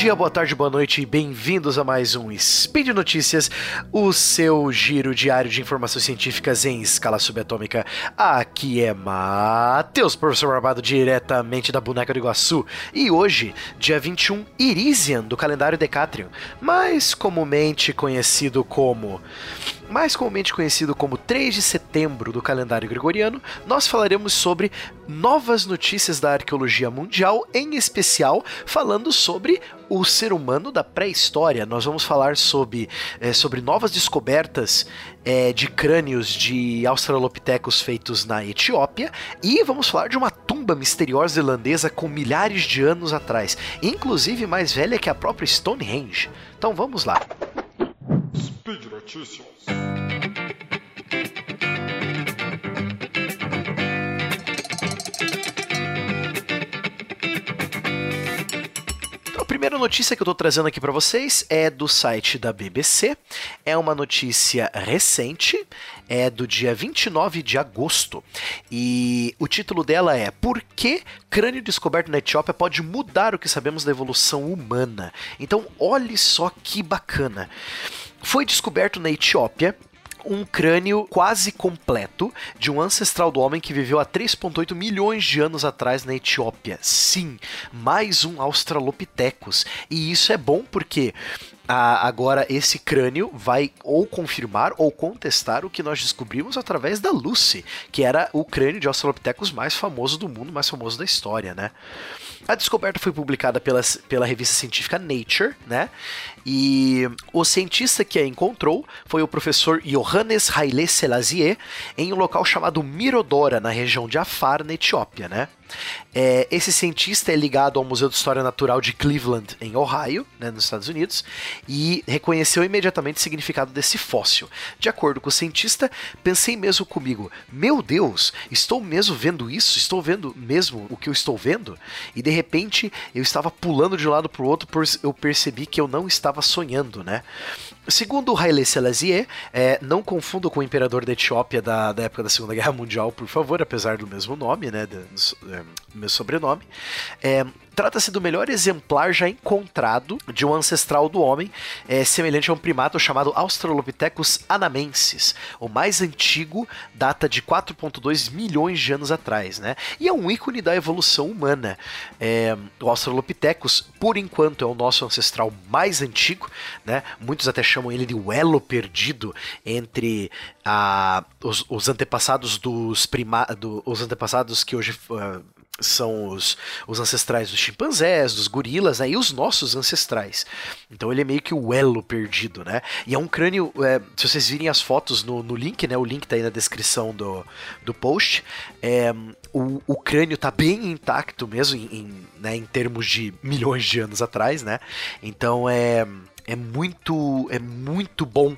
dia, boa tarde, boa noite e bem-vindos a mais um Speed Notícias, o seu giro diário de informações científicas em escala subatômica. Aqui é Matheus, professor Barbado, diretamente da Boneca do Iguaçu. E hoje, dia 21 Irisian, do calendário Decatrium, mais comumente conhecido como mais comumente conhecido como 3 de setembro do calendário gregoriano, nós falaremos sobre novas notícias da arqueologia mundial, em especial falando sobre o ser humano da pré-história. Nós vamos falar sobre, é, sobre novas descobertas é, de crânios de australopitecos feitos na Etiópia e vamos falar de uma tumba misteriosa irlandesa com milhares de anos atrás, inclusive mais velha que a própria Stonehenge. Então vamos lá. Speed Notícias. Primeira notícia que eu estou trazendo aqui para vocês é do site da BBC. É uma notícia recente, é do dia 29 de agosto. E o título dela é Por que crânio descoberto na Etiópia pode mudar o que sabemos da evolução humana? Então, olhe só que bacana. Foi descoberto na Etiópia um crânio quase completo de um ancestral do homem que viveu há 3,8 milhões de anos atrás na Etiópia. Sim, mais um Australopithecus. E isso é bom porque ah, agora esse crânio vai ou confirmar ou contestar o que nós descobrimos através da Lucy, que era o crânio de Australopithecus mais famoso do mundo, mais famoso da história, né? A descoberta foi publicada pela, pela revista científica Nature, né? E o cientista que a encontrou foi o professor Johannes Haile Selassie em um local chamado Mirodora, na região de Afar, na Etiópia, né? É, esse cientista é ligado ao Museu de História Natural de Cleveland, em Ohio, né, nos Estados Unidos, e reconheceu imediatamente o significado desse fóssil. De acordo com o cientista, pensei mesmo comigo: meu Deus, estou mesmo vendo isso? Estou vendo mesmo o que eu estou vendo? E de repente eu estava pulando de um lado para o outro, eu percebi que eu não estava sonhando, né? Segundo Haile Selassie, é, não confundo com o imperador da Etiópia da, da, época da Segunda Guerra Mundial, por favor, apesar do mesmo nome, né, do, do, é, do meu sobrenome. É, Trata-se do melhor exemplar já encontrado de um ancestral do homem, é, semelhante a um primato chamado Australopithecus anamensis. O mais antigo data de 4,2 milhões de anos atrás, né? E é um ícone da evolução humana. É, o Australopithecus, por enquanto, é o nosso ancestral mais antigo, né? Muitos até chamam ele de o elo perdido entre a, os, os antepassados dos prima, do, os antepassados que hoje uh, são os, os ancestrais dos chimpanzés, dos gorilas, né, e os nossos ancestrais. Então ele é meio que o elo perdido, né? E é um crânio, é, se vocês virem as fotos no, no link, né? O link tá aí na descrição do, do post. É, o, o crânio tá bem intacto mesmo, em, em, né, em termos de milhões de anos atrás, né? Então é, é muito, é muito bom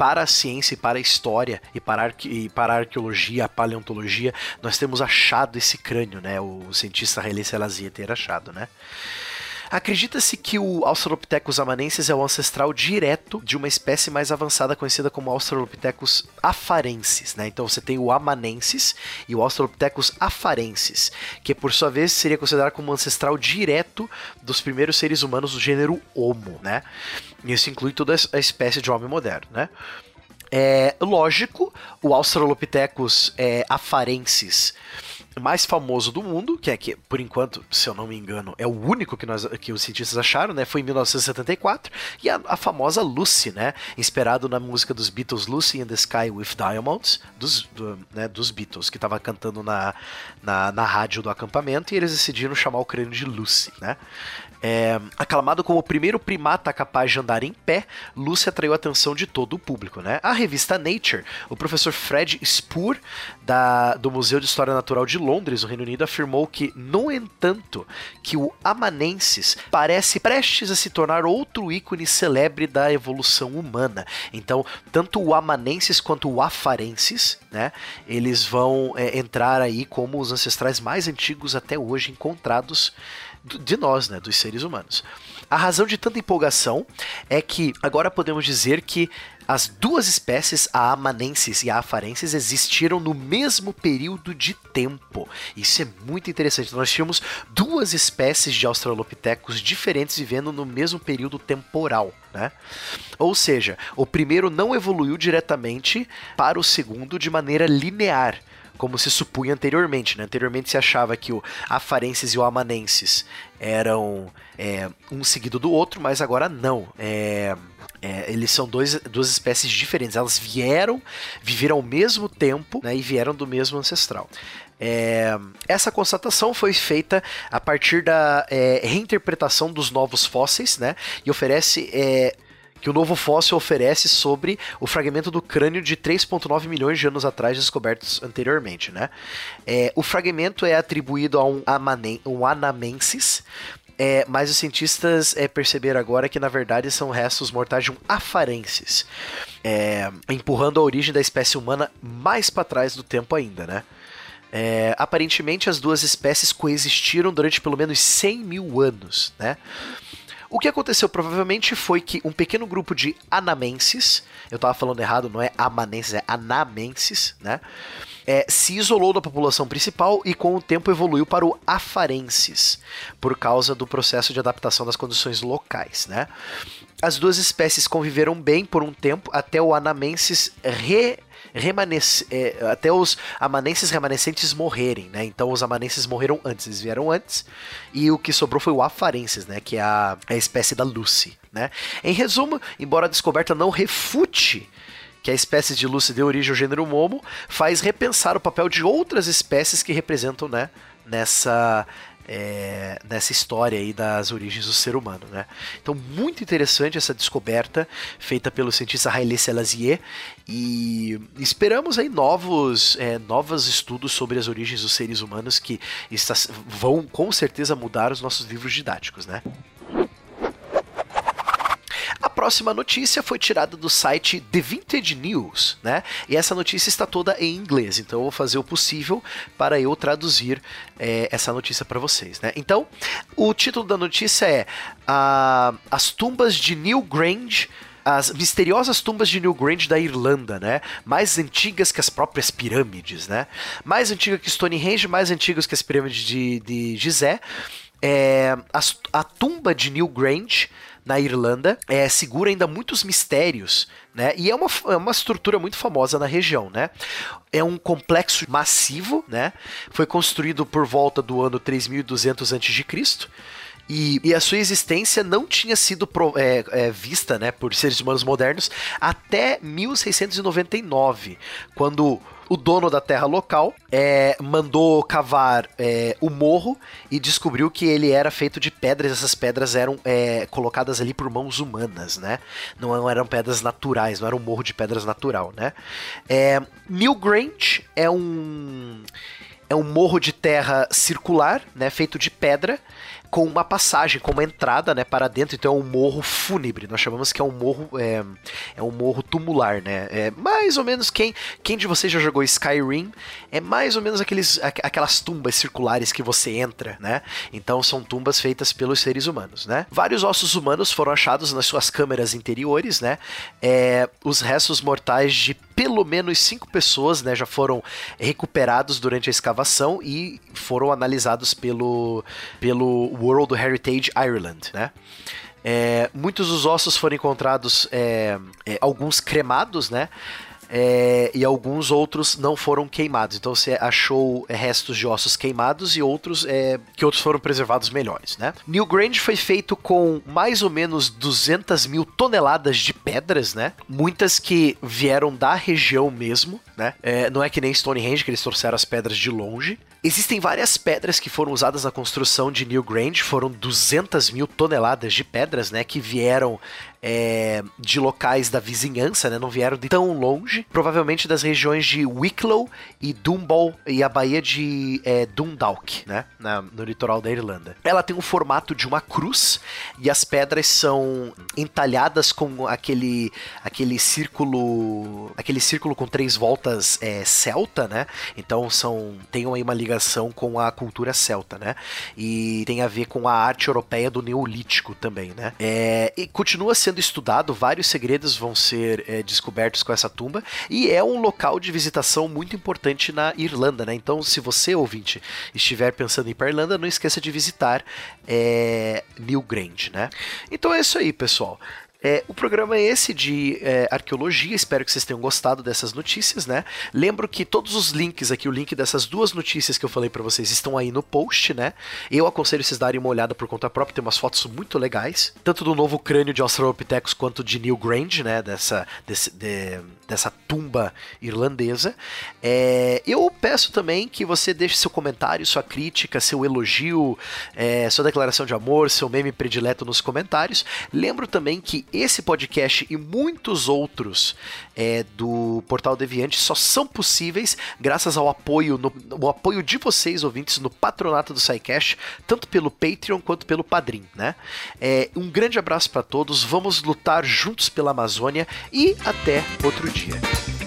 para a ciência e para a história e para a, e para a arqueologia, a paleontologia, nós temos achado esse crânio, né? O cientista Haile Selassie ter achado, né? Acredita-se que o Australopithecus amanensis é o ancestral direto de uma espécie mais avançada conhecida como Australopithecus afarensis, né? Então você tem o amanensis e o Australopithecus afarensis, que por sua vez seria considerado como ancestral direto dos primeiros seres humanos do gênero Homo, né? Isso inclui toda a espécie de homem moderno, né? É lógico, o Australopithecus é, afarensis mais famoso do mundo, que é que, por enquanto, se eu não me engano, é o único que, nós, que os cientistas acharam, né? Foi em 1974, e a, a famosa Lucy, né? Inspirado na música dos Beatles Lucy in the Sky with Diamonds, dos, do, né, dos Beatles, que estava cantando na, na, na rádio do acampamento, e eles decidiram chamar o crânio de Lucy, né? É, aclamado como o primeiro primata capaz de andar em pé, Lucy atraiu a atenção de todo o público. Né? A revista Nature, o professor Fred Spoor, da, do Museu de História Natural de Londres, no Reino Unido, afirmou que, no entanto, que o Amanensis parece prestes a se tornar outro ícone celebre da evolução humana. Então, tanto o Amanensis quanto o Afarensis, né, eles vão é, entrar aí como os ancestrais mais antigos até hoje encontrados de nós, né, dos seres humanos. A razão de tanta empolgação é que agora podemos dizer que as duas espécies, a amanensis e a afarensis, existiram no mesmo período de tempo. Isso é muito interessante. Nós tínhamos duas espécies de australopitecos diferentes vivendo no mesmo período temporal. Né? Ou seja, o primeiro não evoluiu diretamente para o segundo de maneira linear como se supunha anteriormente. Né? Anteriormente se achava que o afarenses e o amanenses eram é, um seguido do outro, mas agora não. É, é, eles são dois, duas espécies diferentes. Elas vieram, viveram ao mesmo tempo né, e vieram do mesmo ancestral. É, essa constatação foi feita a partir da é, reinterpretação dos novos fósseis, né? E oferece é, que o novo fóssil oferece sobre o fragmento do crânio de 3,9 milhões de anos atrás descobertos anteriormente, né? É, o fragmento é atribuído a um, amanen, um anamensis, é, mas os cientistas é, perceberam agora que na verdade são restos mortais de um afarensis, é, empurrando a origem da espécie humana mais para trás do tempo ainda, né? É, aparentemente as duas espécies coexistiram durante pelo menos 100 mil anos, né? O que aconteceu provavelmente foi que um pequeno grupo de anamenses, eu estava falando errado, não é amanenses, é anamenses, né? É, se isolou da população principal e com o tempo evoluiu para o afarenses, por causa do processo de adaptação das condições locais, né? As duas espécies conviveram bem por um tempo até o anamenses re remanece, é, até os amanenses remanescentes morrerem, né? Então os amanenses morreram antes, eles vieram antes, e o que sobrou foi o afarenses, né? Que é a, a espécie da Lucy, né? Em resumo, embora a descoberta não refute que a espécie de Lucy deu origem ao gênero Momo, faz repensar o papel de outras espécies que representam, né? Nessa é, nessa história aí das origens do ser humano, né? Então, muito interessante essa descoberta feita pelo cientista Haile Selassie e esperamos aí novos, é, novos estudos sobre as origens dos seres humanos que está, vão com certeza mudar os nossos livros didáticos, né? Próxima notícia foi tirada do site The Vintage News, né? E essa notícia está toda em inglês, então eu vou fazer o possível para eu traduzir é, essa notícia para vocês, né? Então, o título da notícia é uh, As tumbas de Newgrange as misteriosas tumbas de Newgrange da Irlanda, né? Mais antigas que as próprias pirâmides, né? Mais antiga que Stonehenge, mais antigas que as pirâmides de, de Gizé. É, a, a tumba de Newgrange na Irlanda, é, segura ainda muitos mistérios, né? E é uma, é uma estrutura muito famosa na região, né? É um complexo massivo, né? Foi construído por volta do ano 3200 a.C., e, e, a sua existência não tinha sido pro, é, é, vista né, por seres humanos modernos até 1699, quando o dono da terra local é, mandou cavar é, o morro e descobriu que ele era feito de pedras. Essas pedras eram é, colocadas ali por mãos humanas, né? Não eram pedras naturais, não era um morro de pedras natural, né? É, Newgrange é um é um morro de terra circular, né, feito de pedra, com uma passagem, com uma entrada, né, para dentro. Então é um morro fúnebre. Nós chamamos que é um morro, é, é um morro tumular, né? É mais ou menos quem, quem de vocês já jogou Skyrim é mais ou menos aqueles, aquelas tumbas circulares que você entra, né? Então são tumbas feitas pelos seres humanos, né? Vários ossos humanos foram achados nas suas câmeras interiores, né? É, os restos mortais de pelo menos cinco pessoas né, já foram recuperados durante a escavação e foram analisados pelo, pelo World Heritage Ireland. Né? É, muitos dos ossos foram encontrados, é, é, alguns cremados, né? é, e alguns outros não foram queimados. Então você achou é, restos de ossos queimados e outros é, que outros foram preservados melhores, né? Newgrange foi feito com mais ou menos 200 mil toneladas de pedras, né? Muitas que vieram da região mesmo, né? Não é que nem Stonehenge que eles trouxeram as pedras de longe. Existem várias pedras que foram usadas na construção de Newgrange, foram 200 mil toneladas de pedras, né, que vieram é, de locais da vizinhança, né? Não vieram de tão longe. Provavelmente das regiões de Wicklow e Domball e a Baía de é, Dundalk, né? Na, no litoral da Irlanda. Ela tem o formato de uma cruz e as pedras são entalhadas com aquele aquele círculo aquele círculo com três voltas é, celta, né? Então são tem aí uma ligação com a cultura celta, né? E tem a ver com a arte europeia do Neolítico também, né? É, e continua sendo estudado, vários segredos vão ser é, descobertos com essa tumba e é um local de visitação muito importante na Irlanda, né? Então, se você ouvinte estiver pensando em ir para Irlanda, não esqueça de visitar é, Newgrange, né? Então é isso aí, pessoal. É, o programa é esse de é, arqueologia, espero que vocês tenham gostado dessas notícias, né? Lembro que todos os links aqui, o link dessas duas notícias que eu falei para vocês estão aí no post, né? Eu aconselho vocês darem uma olhada por conta própria, tem umas fotos muito legais, tanto do novo crânio de Australopithecus quanto de Newgrange, né? Dessa, desse, de, dessa tumba irlandesa. É, eu peço também que você deixe seu comentário, sua crítica, seu elogio, é, sua declaração de amor, seu meme predileto nos comentários. Lembro também que esse podcast e muitos outros é, do Portal Deviante só são possíveis graças ao apoio, no, o apoio de vocês, ouvintes, no patronato do SciCash, tanto pelo Patreon quanto pelo Padrim, né? É, um grande abraço para todos, vamos lutar juntos pela Amazônia e até outro dia. shit.